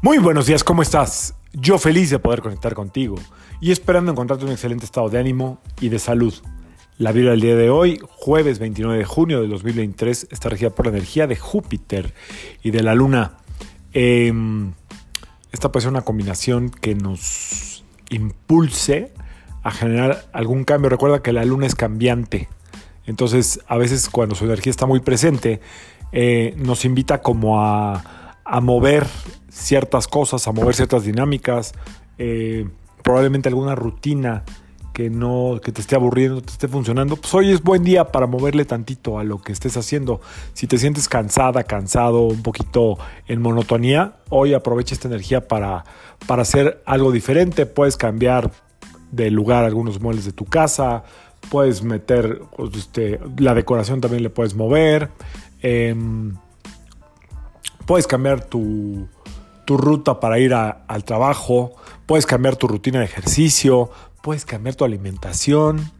Muy buenos días, ¿cómo estás? Yo feliz de poder conectar contigo y esperando encontrarte un excelente estado de ánimo y de salud. La vida del día de hoy, jueves 29 de junio de 2023, está regida por la energía de Júpiter y de la Luna. Em, esta puede ser una combinación que nos impulse a generar algún cambio. Recuerda que la Luna es cambiante. Entonces, a veces cuando su energía está muy presente, eh, nos invita como a, mover ciertas cosas, a mover ciertas dinámicas, eh, probablemente alguna rutina que no que te esté aburriendo, te esté funcionando, pues hoy es buen día para moverle tantito a lo que estés haciendo. Si te sientes cansada, cansado, un poquito en monotonía, hoy aprovecha esta energía para, para hacer algo diferente. Puedes cambiar de lugar algunos muebles de tu casa, puedes meter pues, este, la decoración también le puedes mover. Em, puedes cambiar tu, ruta para ir al trabajo, puedes cambiar tu rutina de ejercicio, puedes cambiar tu alimentación,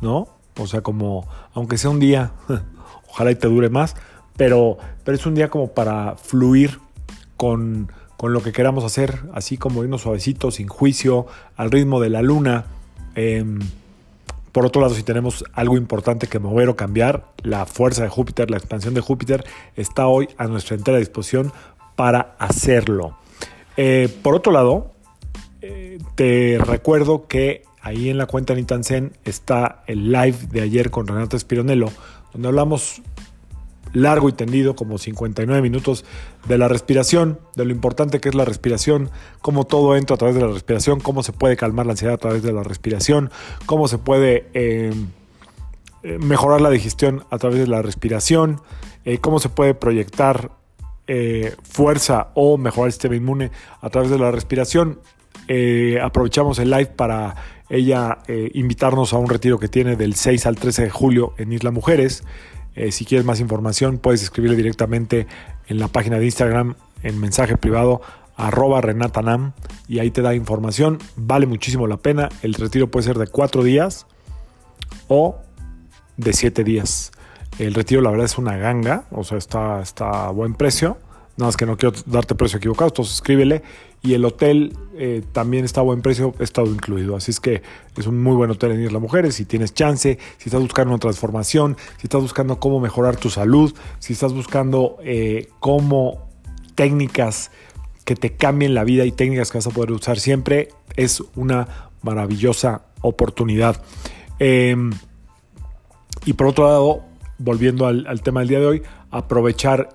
¿no? O sea, como, aunque sea un día, ojalá y te dure más, pero, pero es un día como para fluir con, lo que queramos hacer, así como irnos suavecito, sin juicio, al ritmo de la luna. Em, por otro lado, si tenemos algo importante que mover o cambiar, la fuerza de Júpiter, la expansión de Júpiter, está hoy a nuestra entera disposición para hacerlo. Eh, por otro lado, eh, te recuerdo que ahí en la cuenta Nitansen está el live de ayer con Renato Espironello, donde hablamos largo y tendido, como 59 minutos, de la respiración, de lo importante que es la respiración, cómo todo entra a través de la respiración, cómo se puede calmar la ansiedad a través de la respiración, cómo se puede eh, mejorar la digestión a través de la respiración, cómo se puede proyectar fuerza o mejorar el sistema inmune a través de la respiración. aprovechamos el live para ella invitarnos a un retiro que tiene del 6 al 13 de julio en Isla Mujeres. Eh, si quieres más información, puedes escribirle directamente en la página de Instagram, en mensaje privado, arroba renatanam, y ahí te da información. Vale muchísimo la pena. El retiro puede ser de cuatro días o de siete días. El retiro, la verdad, es una ganga, o sea, está, está a buen precio. Nada más que no quiero darte precio equivocado, entonces escríbele. Y el hotel eh, también está a buen precio, estado incluido. Así es que es un muy buen hotel en Isla Mujeres. Si tienes chance, si estás buscando una transformación, si estás buscando cómo mejorar tu salud, si estás buscando eh, cómo técnicas que te cambien la vida y técnicas que vas a poder usar siempre, es una maravillosa oportunidad. Em, y por otro lado, volviendo al, tema del día de hoy, aprovechar,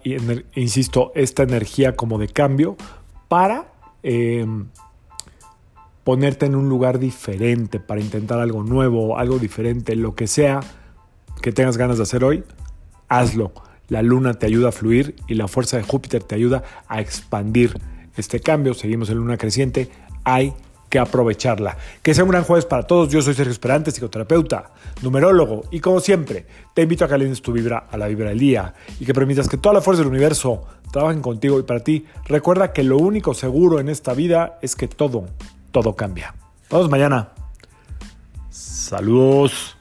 insisto, esta energía como de cambio para eh, ponerte en un lugar diferente, para intentar algo nuevo, algo diferente, lo que sea que tengas ganas de hacer hoy, hazlo. La luna te ayuda a fluir y la fuerza de Júpiter te ayuda a expandir este cambio. Seguimos en luna creciente. Hay que aprovecharla. Que sea un gran jueves para todos. Yo soy Sergio Esperante, psicoterapeuta, numerólogo y como siempre, te invito a que alines tu vibra a la vibra del día y que permitas que toda la fuerza del universo trabajen contigo y para ti. Recuerda que lo único seguro en esta vida es que todo, todo cambia. Nos mañana. Saludos.